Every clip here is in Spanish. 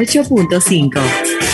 8.5.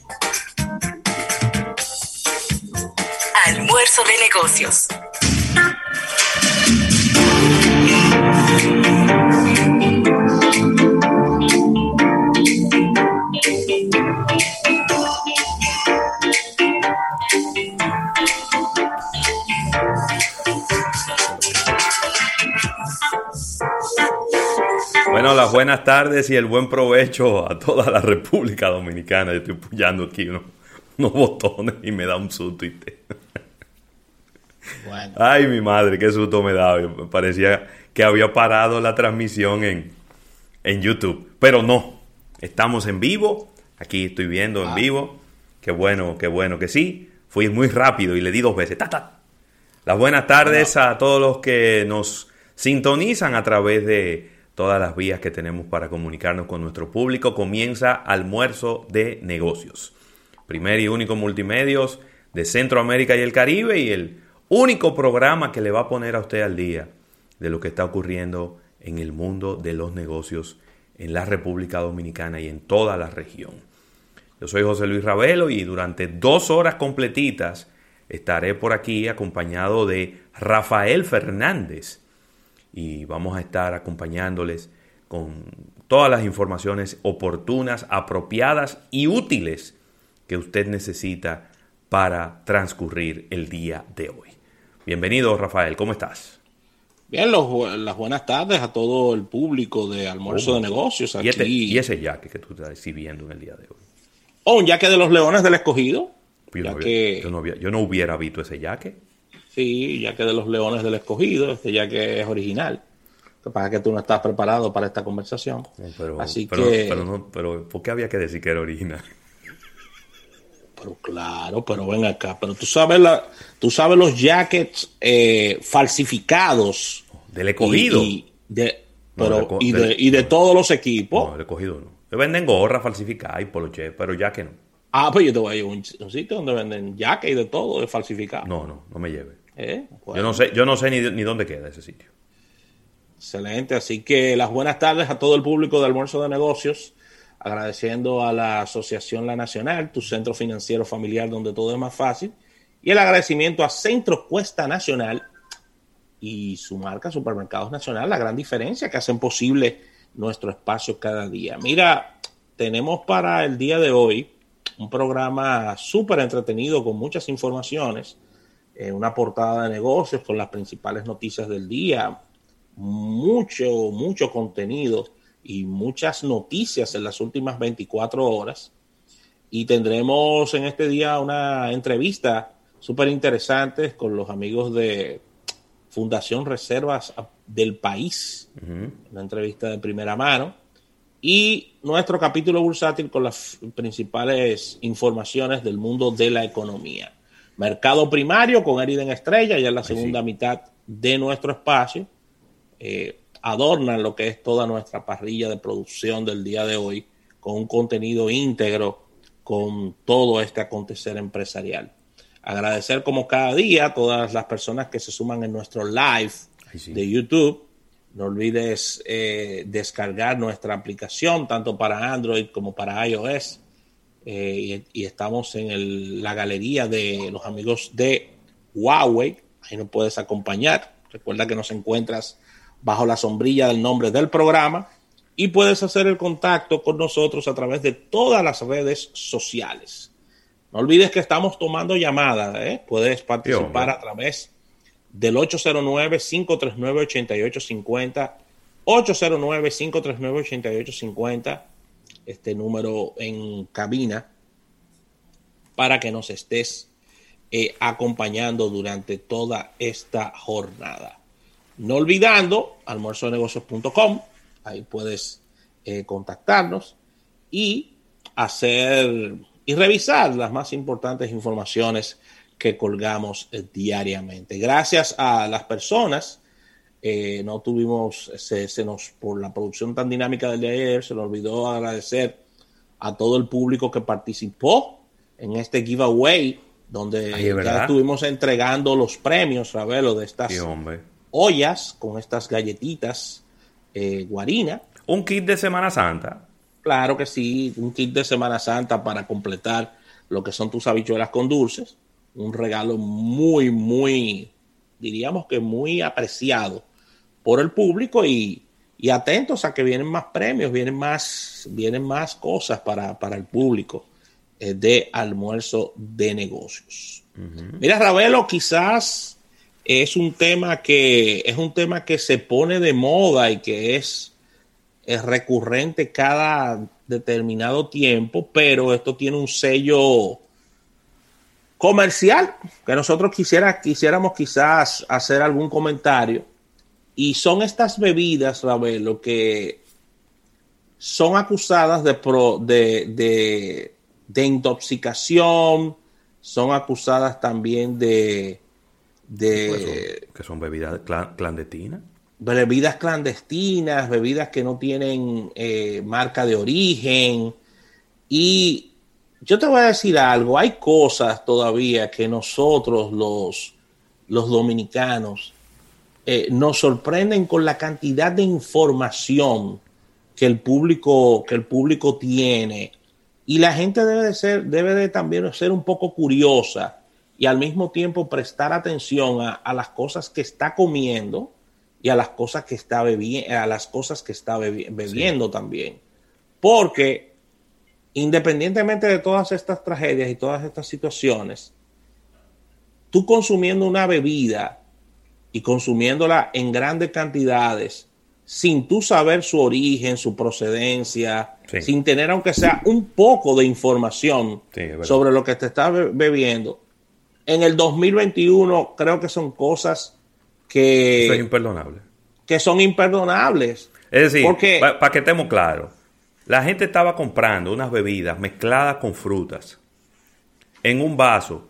Almuerzo de Negocios. Bueno, las buenas tardes y el buen provecho a toda la República Dominicana. Yo estoy puyando aquí unos, botones y me da un susto. Y Ay, mi madre, qué susto me da. Me parecía que había parado la transmisión en, en YouTube. Pero no, estamos en vivo. Aquí estoy viendo en ah. vivo. Qué bueno, qué bueno que sí. Fui muy rápido y le di dos veces. ¡Ta, Las buenas tardes a todos los que nos sintonizan a través de todas las vías que tenemos para comunicarnos con nuestro público. Comienza Almuerzo de Negocios. Primer y único multimedios de Centroamérica y el Caribe y el único programa que le va a poner a usted al día de lo que está ocurriendo en el mundo de los negocios en la República Dominicana y en toda la región. Yo soy José Luis Ravelo y durante dos horas completitas estaré por aquí acompañado de Rafael Fernández, y vamos a estar acompañándoles con todas las informaciones oportunas, apropiadas y útiles que usted necesita para transcurrir el día de hoy. Bienvenido, Rafael, ¿cómo estás? Bien, las buenas tardes a todo el público de Almuerzo de Negocios. Aquí. ¿Y, este, ¿Y, ese yaque que tú estás exhibiendo en el día de hoy? Oh, un yaque de los Leones del Escogido. Yo, no, yo no hubiera visto ese yaque. Sí, ya que de los Leones del Escogido, este ya que es original. Lo que pasa es que tú no estás preparado para esta conversación. Pero, Así que... pero, pero, ¿por qué había que decir que era original? Pero claro, pero ven acá. Pero tú sabes, la, tú sabes los jackets eh, falsificados. Del escogido. Y, de, pero, y, de, y de todos los equipos. No, del escogido no. venden gorras falsificadas y poloche, pero ya que no. Ah, pues yo te voy a ir a un, sitio donde venden jackets y de todo, de falsificado. No, no, no me lleve. ¿Eh? Yo no sé, yo no sé ni, ni dónde queda ese sitio. Excelente, así que las buenas tardes a todo el público de Almuerzo de Negocios, agradeciendo a la Asociación La Nacional, tu centro financiero familiar donde todo es más fácil, y el agradecimiento a Centro Cuesta Nacional y su marca Supermercados Nacional, la gran diferencia que hacen posible nuestro espacio cada día. Mira, tenemos para el día de hoy un programa súper entretenido con muchas informaciones eh, una portada de negocios con las principales noticias del día, mucho, mucho contenido y muchas noticias en las últimas 24 horas. Y tendremos en este día una entrevista súper interesante con los amigos de Fundación Reservas del País, una entrevista de primera mano. Y nuestro capítulo bursátil con las principales informaciones del mundo de la economía. Mercado primario con Eriden Estrella, ya en la segunda mitad de nuestro espacio. Eh, adornan lo que es toda nuestra parrilla de producción del día de hoy con un contenido íntegro con todo este acontecer empresarial. Agradecer como cada día a todas las personas que se suman en nuestro live de YouTube. No olvides eh, descargar nuestra aplicación tanto para Android como para iOS eh, y, estamos en la galería de los amigos de Huawei. Ahí nos puedes acompañar. Recuerda que nos encuentras bajo la sombrilla del nombre del programa y puedes hacer el contacto con nosotros a través de todas las redes sociales. No olvides que estamos tomando llamadas. ¿eh? Puedes participar a través del 809-539-8850. 809-539-8850 este número en cabina para que nos estés eh, acompañando durante toda esta jornada. No olvidando almuerzonegocios.com, ahí puedes eh, contactarnos y hacer y revisar las más importantes informaciones que colgamos eh, diariamente. Gracias a las personas, eh, no tuvimos, se, nos, por la producción tan dinámica del día de ayer, se nos olvidó agradecer a todo el público que participó en este giveaway, donde ya estuvimos entregando los premios, Ravelo, de estas ollas con estas galletitas eh, guarina. Un kit de Semana Santa. Claro que sí, un kit de Semana Santa para completar lo que son tus habichuelas con dulces un regalo muy, muy, diríamos que muy apreciado por el público y, atentos a que vienen más premios, vienen más, vienen más cosas para, el público eh, de almuerzo de negocios. Mira, Ravelo, quizás es un tema que es un tema que se pone de moda y que es, recurrente cada determinado tiempo, pero esto tiene un sello comercial que nosotros quisiera, quisiéramos quizás hacer algún comentario. Y son estas bebidas, Ravelo, que son acusadas de, de, de, intoxicación, son acusadas también de... de que son bebidas clandestinas. Bebidas clandestinas, bebidas que no tienen eh, marca de origen. Y yo te voy a decir algo, hay cosas todavía que nosotros los, los dominicanos eh, nos sorprenden con la cantidad de información que el público, que el público tiene. Y la gente debe de ser, debe de también ser un poco curiosa y al mismo tiempo prestar atención a, las cosas que está comiendo y a las cosas que está bebiendo, a las cosas que está bebiendo también. Porque independientemente de todas estas tragedias y todas estas situaciones, tú consumiendo una bebida y consumiéndola en grandes cantidades, sin tú saber su origen, su procedencia, sin tener aunque sea un poco de información sobre lo que te estás bebiendo, en el 2021 creo que son cosas que... Eso es imperdonable. Que son imperdonables. Es decir, para que estemos claros, la gente estaba comprando unas bebidas mezcladas con frutas en un vaso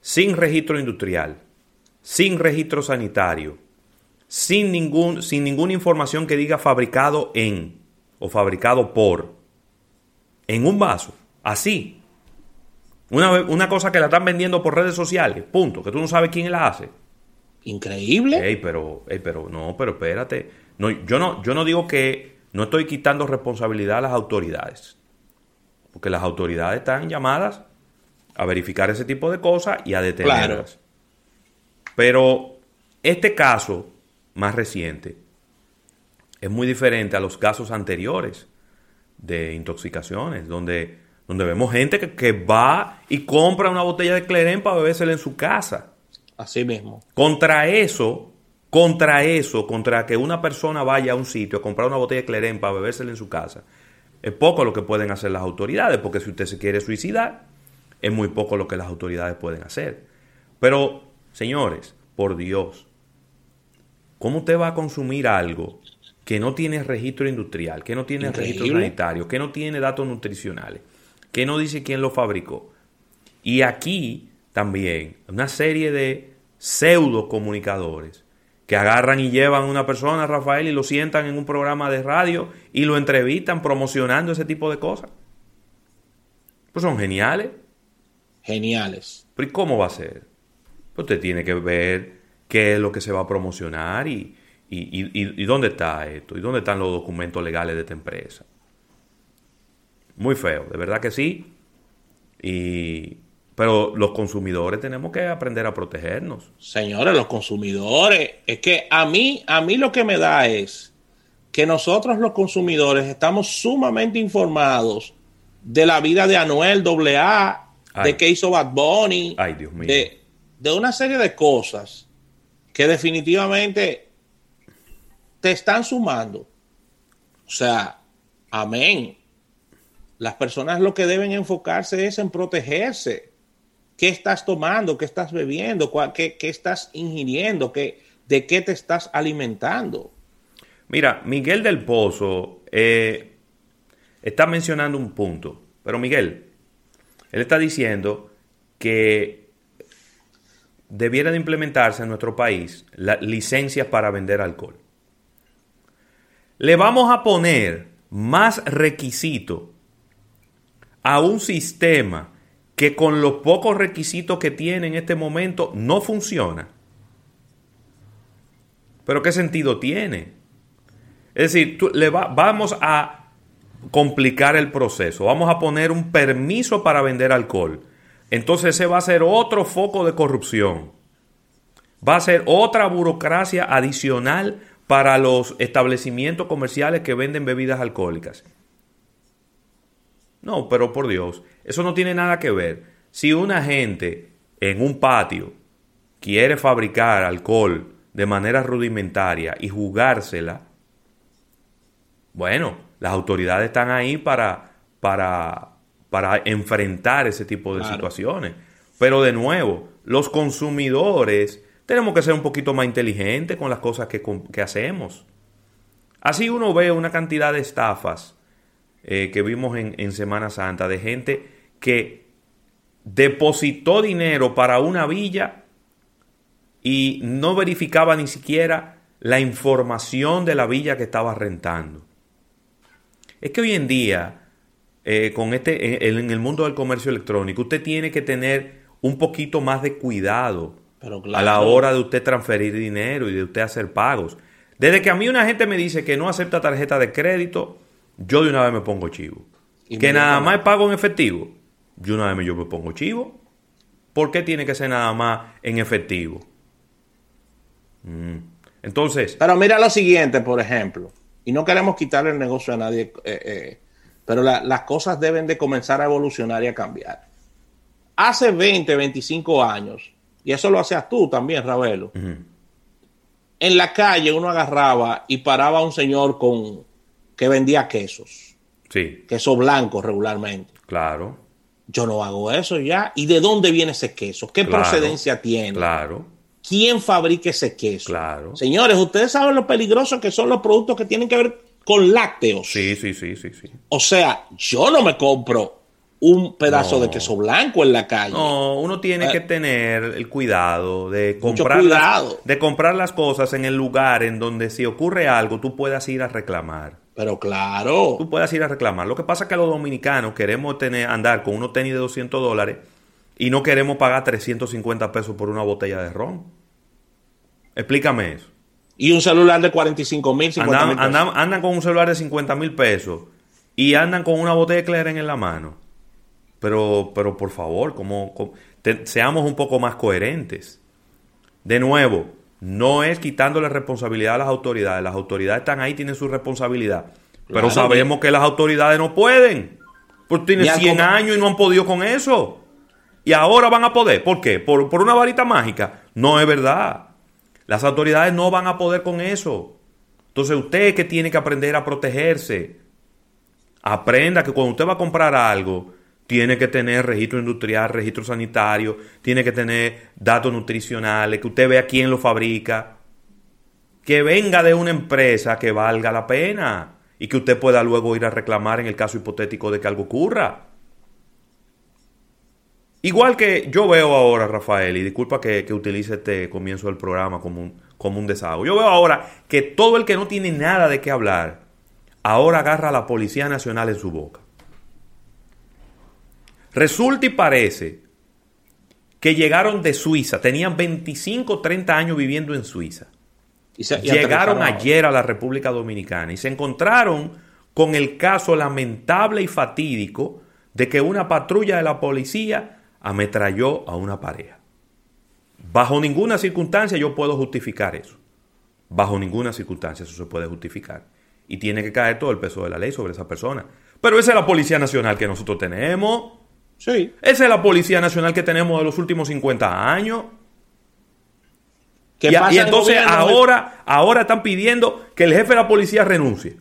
sin registro industrial, sin registro sanitario, sin, ningún, sin ninguna información que diga fabricado en o fabricado por, en un vaso, así. Una, una cosa que la están vendiendo por redes sociales, punto, que tú no sabes quién la hace. Increíble. Ey, pero, pero, no, pero espérate. No, yo, no, yo no digo que no estoy quitando responsabilidad a las autoridades, porque las autoridades están llamadas a verificar ese tipo de cosas y a detenerlas. Pero este caso más reciente es muy diferente a los casos anteriores de intoxicaciones, donde, donde vemos gente que, que va y compra una botella de Cleren para bebérsela en su casa. Así mismo. Contra eso, contra eso, contra que una persona vaya a un sitio a comprar una botella de clerén para bebérsela en su casa, es poco lo que pueden hacer las autoridades, porque si usted se quiere suicidar, es muy poco lo que las autoridades pueden hacer. Pero, señores, por Dios, ¿cómo usted va a consumir algo que no tiene registro industrial, que no tiene registro sanitario, que no tiene datos nutricionales, que no dice quién lo fabricó? Y aquí también una serie de pseudo comunicadores que agarran y llevan a una persona, Rafael, y lo sientan en un programa de radio y lo entrevistan promocionando ese tipo de cosas. Pues son geniales. Geniales. Pero ¿y cómo va a ser? Pues usted tiene que ver qué es lo que se va a promocionar y, y, y dónde está esto, y dónde están los documentos legales de esta empresa. Muy feo, de verdad que sí. Y, pero los consumidores tenemos que aprender a protegernos. Señores, los consumidores, es que a mí, a mí lo que me da es que nosotros los consumidores estamos sumamente informados de la vida de Anuel AA, de qué hizo Bad Bunny, Ay, Dios mío. De, de una serie de cosas que definitivamente te están sumando. O sea, amén. Las personas lo que deben enfocarse es en protegerse. Qué estás tomando, qué estás bebiendo, qué, estás ingiriendo, qué, de qué te estás alimentando. Mira, Miguel del Pozo eh, está mencionando un punto, Pero Miguel, él está diciendo que debiera de implementarse en nuestro país la licencias para vender alcohol. Le vamos a poner más requisito a un sistema que con los pocos requisitos que tiene en este momento no funciona. Pero ¿qué sentido tiene? Es decir, le vamos a complicar el proceso, vamos a poner un permiso para vender alcohol. Entonces ese va a ser otro foco de corrupción. Va a ser otra burocracia adicional para los establecimientos comerciales que venden bebidas alcohólicas. No, pero por Dios, eso no tiene nada que ver. Si una gente en un patio quiere fabricar alcohol de manera rudimentaria y jugársela, bueno, las autoridades están ahí para, para, para enfrentar ese tipo de situaciones. Pero de nuevo, los consumidores tenemos que ser un poquito más inteligentes con las cosas que, hacemos. Así uno ve una cantidad de estafas eh, que vimos en, en Semana Santa de gente que depositó dinero para una villa y no verificaba ni siquiera la información de la villa que estaba rentando. Es que hoy en día, eh, con este, en, el mundo del comercio electrónico, usted tiene que tener un poquito más de cuidado a la hora de usted transferir dinero y de usted hacer pagos. Desde que a mí una gente me dice que no acepta tarjeta de crédito, yo de una vez me pongo chivo. Que nada más pago en efectivo, yo una vez yo me pongo chivo. ¿Por qué tiene que ser nada más en efectivo? Mm. Entonces. Pero mira lo siguiente, por ejemplo. Y no queremos quitarle el negocio a nadie, eh, eh, pero las cosas deben de comenzar a evolucionar y a cambiar. Hace 20, 25 años, y eso lo hacías tú también, Ravelo, en la calle uno agarraba y paraba a un señor con que vendía quesos. Sí. Queso blanco regularmente. Claro. Yo no hago eso ya. ¿Y de dónde viene ese queso? ¿Qué procedencia tiene? Claro quién fabrica ese queso. Claro. Señores, ustedes saben lo peligrosos que son los productos que tienen que ver con lácteos. Sí, sí, sí, sí, sí. O sea, yo no me compro un pedazo de queso blanco en la calle. No, uno tiene que eh, tener el cuidado de comprar, Las, de comprar las cosas en el lugar en donde si ocurre algo tú puedas ir a reclamar. Pero claro. Tú puedas ir a reclamar. Lo que pasa es que los dominicanos queremos tener, andar con unos tenis de 200 dólares y no queremos pagar 350 pesos por una botella de ron. Explícame eso. Y un celular de 45 mil, 50 mil andan, con un celular de 50 mil pesos y andan con una botella de Claren en la mano. Pero, pero por favor, como, seamos un poco más coherentes. De nuevo, no es quitándole responsabilidad a las autoridades. Las autoridades están ahí, tienen su responsabilidad. pero sabemos que las autoridades no pueden. Porque tienen 100 años y no han podido con eso. Y ahora van a poder. ¿Por qué? ¿Por, por una varita mágica? No es verdad. Las autoridades no van a poder con eso. Entonces usted que tiene que aprender a protegerse. Aprenda que cuando usted va a comprar algo, tiene que tener registro industrial, registro sanitario, tiene que tener datos nutricionales, que usted vea quién lo fabrica, que venga de una empresa que valga la pena y que usted pueda luego ir a reclamar en el caso hipotético de que algo ocurra. Igual que yo veo ahora, Rafael, y disculpa que, utilice este comienzo del programa como un, como un desahogo. Yo veo ahora que todo el que no tiene nada de qué hablar, ahora agarra a la Policía Nacional en su boca. Resulta y parece que llegaron de Suiza, tenían 25 30 años viviendo en Suiza. llegaron ayer a la República Dominicana y se encontraron con el caso lamentable y fatídico de que una patrulla de la policía ametralló a una pareja. Bajo ninguna circunstancia yo puedo justificar eso. Bajo ninguna circunstancia eso se puede justificar. Y tiene que caer todo el peso de la ley sobre esa persona. Pero esa es la Policía Nacional que nosotros tenemos. Sí. Esa es la Policía Nacional que tenemos de los últimos 50 años. Y, y, entonces ahora, ahora están pidiendo que el jefe de la policía renuncie.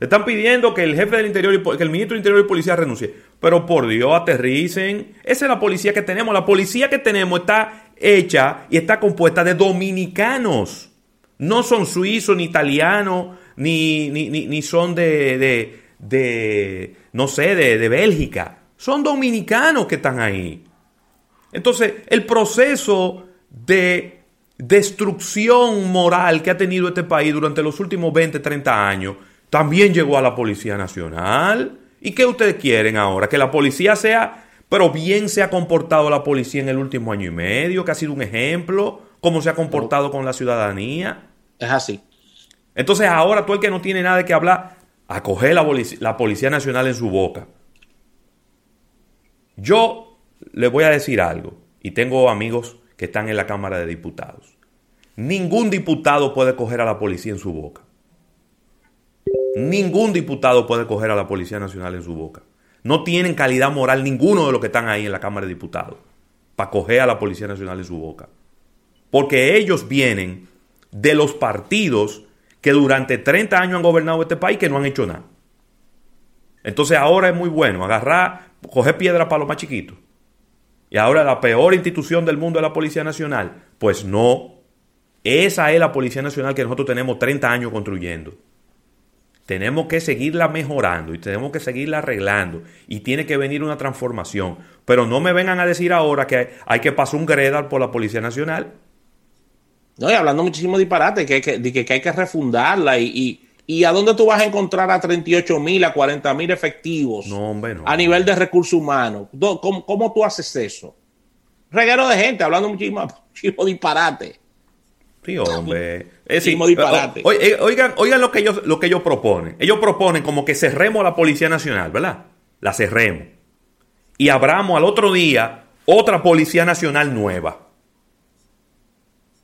Están pidiendo que el jefe del interior y que el ministro del interior y policía renuncie. Pero por Dios, aterricen. Esa es la policía que tenemos. La policía que tenemos está hecha y está compuesta de dominicanos. No son suizos, ni italianos, ni, ni, son de, de no sé, de, de Bélgica. Son dominicanos que están ahí. Entonces, el proceso de destrucción moral que ha tenido este país durante los últimos 20, 30 años, también llegó a la Policía Nacional. ¿Y qué ustedes quieren ahora? Que la policía sea, pero bien se ha comportado la policía en el último año y medio, que ha sido un ejemplo, cómo se ha comportado con la ciudadanía. Es así. Entonces ahora tú el que no tiene nada que hablar, acoge la, la Policía Nacional en su boca. Yo le voy a decir algo, y tengo amigos que están en la Cámara de Diputados. Ningún diputado puede coger a la policía en su boca. Ningún diputado puede coger a la Policía Nacional en su boca. No tienen calidad moral ninguno de los que están ahí en la Cámara de Diputados para coger a la Policía Nacional en su boca. Porque ellos vienen de los partidos que durante 30 años han gobernado este país que no han hecho nada. Entonces ahora es muy bueno agarrar, coger piedra para los más chiquitos. Y ahora la peor institución del mundo es la Policía Nacional. Pues no. Esa es la Policía Nacional que nosotros tenemos 30 años construyendo. Tenemos que seguirla mejorando y tenemos que seguirla arreglando. Y tiene que venir una transformación. Pero no me vengan a decir ahora que hay que pasar un gredal por la Policía Nacional. No, y hablando muchísimo disparate, que, que, hay que refundarla y, a dónde tú vas a encontrar a 38 mil, a 40 mil efectivos no, hombre, no, a nivel de recursos humanos. ¿Cómo, ¿Cómo, tú haces eso? Reguero de gente, hablando muchísimo, muchísimo disparate. Sí, hombre. Es disparate. oigan, oigan lo que ellos, lo que ellos proponen. Ellos proponen como que cerremos la Policía Nacional, ¿verdad? La cerremos. Y abramos al otro día otra Policía Nacional nueva.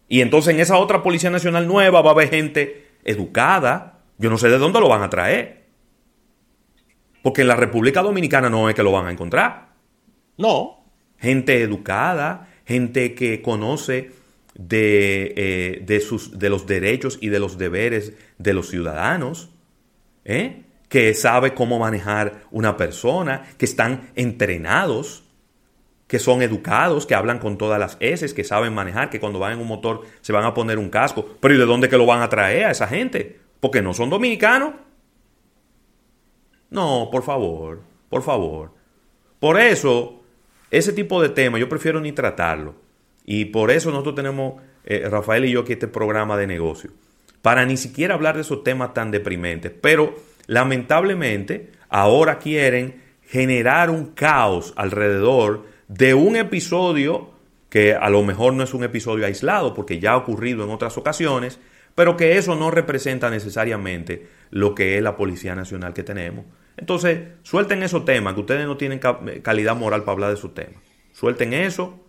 Y entonces en esa otra Policía Nacional nueva va a haber gente educada. Yo no sé de dónde lo van a traer. Porque en la República Dominicana no es que lo van a encontrar. No. Gente educada, gente que conoce de, eh, de, sus, de los derechos y de los deberes de los ciudadanos, ¿eh? que sabe cómo manejar una persona, que están entrenados que son educados, que hablan con todas las S, que saben manejar, que cuando van en un motor se van a poner un casco. Pero ¿y de dónde que lo van a traer a esa gente? Porque no son dominicanos. No, por favor, por favor. Por eso, ese tipo de temas yo prefiero ni tratarlo. Y por eso nosotros tenemos, eh, Rafael y yo, aquí este programa de negocio. Para ni siquiera hablar de esos temas tan deprimentes. Pero lamentablemente ahora quieren generar un caos alrededor de un episodio que a lo mejor no es un episodio aislado porque ya ha ocurrido en otras ocasiones, pero que eso no representa necesariamente lo que es la Policía Nacional que tenemos. Entonces, suelten esos temas, que ustedes no tienen calidad moral para hablar de esos temas. Suelten eso,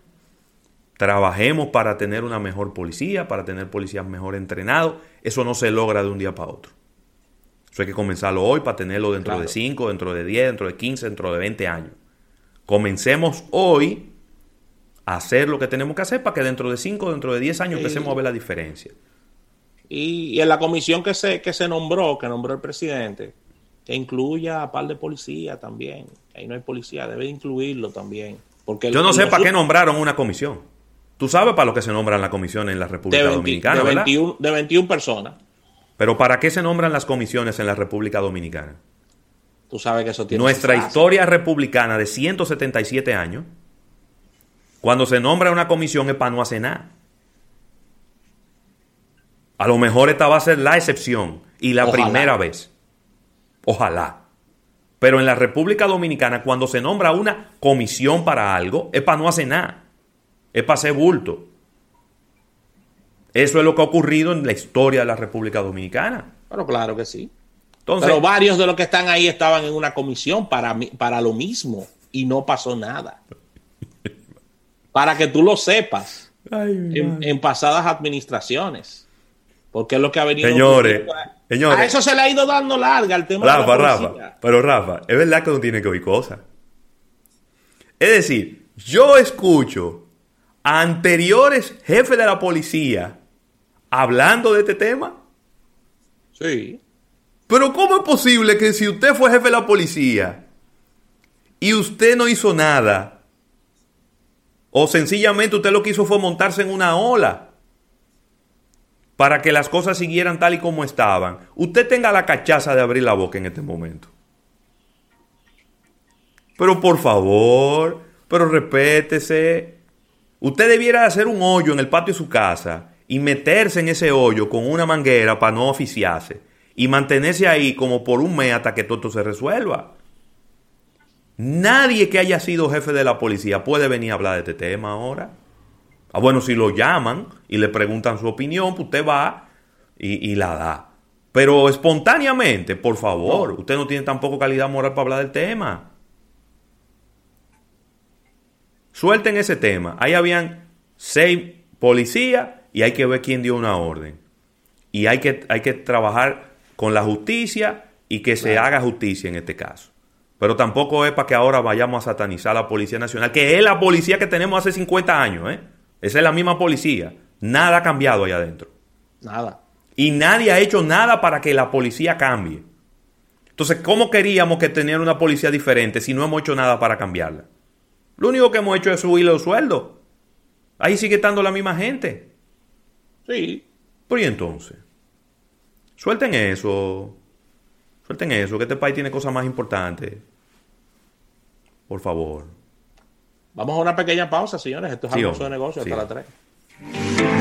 trabajemos para tener una mejor policía, para tener policías mejor entrenados. Eso no se logra de un día para otro. Eso hay que comenzarlo hoy para tenerlo dentro de 5, dentro de 10, dentro de 15, dentro de 20 años. Comencemos hoy a hacer lo que tenemos que hacer para que dentro de 5, dentro de 10 años empecemos a ver la diferencia. Y, en la comisión que se, que se nombró, que nombró el presidente, que incluya a par de policía también. Ahí no hay policía, debe incluirlo también. Porque Yo no sé para qué nombraron una comisión. Tú sabes para lo que se nombran las comisiones en la República Dominicana, de 21, De 21 personas. Pero ¿para qué se nombran las comisiones en la República Dominicana? Tú sabes que eso tiene Nuestra historia republicana de 177 años, cuando se nombra una comisión es para no hacer nada. A lo mejor esta va a ser la excepción y la primera vez. Ojalá. Pero en la República Dominicana, cuando se nombra una comisión para algo, es para no hacer nada. Es para hacer bulto. Eso es lo que ha ocurrido en la historia de la República Dominicana. Pero claro que sí. Pero varios de los que están ahí estaban en una comisión para, para lo mismo y no pasó nada. para que tú lo sepas en, pasadas administraciones. Porque es lo que ha venido. Señores, señores. A eso se le ha ido dando larga el tema Rafa, de la Rafa, pero Rafa, es verdad que uno tiene que oír cosas. Es decir, yo escucho a anteriores jefes de la policía hablando de este tema. Sí. Pero ¿cómo es posible que si usted fue jefe de la policía y usted no hizo nada, o sencillamente usted lo que hizo fue montarse en una ola para que las cosas siguieran tal y como estaban, usted tenga la cachaza de abrir la boca en este momento? Pero por favor, pero respétese. Usted debiera hacer un hoyo en el patio de su casa y meterse en ese hoyo con una manguera para no oficiarse y mantenerse ahí como por un mes hasta que todo se resuelva. Nadie que haya sido jefe de la policía puede venir a hablar de este tema ahora. Ah, bueno, si lo llaman y le preguntan su opinión, pues usted va y, la da. Pero espontáneamente, por favor, usted no tiene tampoco calidad moral para hablar del tema. Suelten ese tema. Ahí habían seis policías y hay que ver quién dio una orden. Y hay que, hay que trabajar con la justicia y que se haga justicia en este caso. Pero tampoco es para que ahora vayamos a satanizar a la Policía Nacional, que es la policía que tenemos hace 50 años. ¿eh? Esa es la misma policía. Nada ha cambiado allá adentro. Nada. Y nadie ha hecho nada para que la policía cambie. Entonces, ¿cómo queríamos que tener una policía diferente si no hemos hecho nada para cambiarla? Lo único que hemos hecho es subir los sueldos. Ahí sigue estando la misma gente. Sí. Pero y entonces, suelten eso. Suelten eso, que este país tiene cosas más importantes. Por favor. Vamos a una pequeña pausa, señores. Esto es almuerzo de negocio hasta las 3.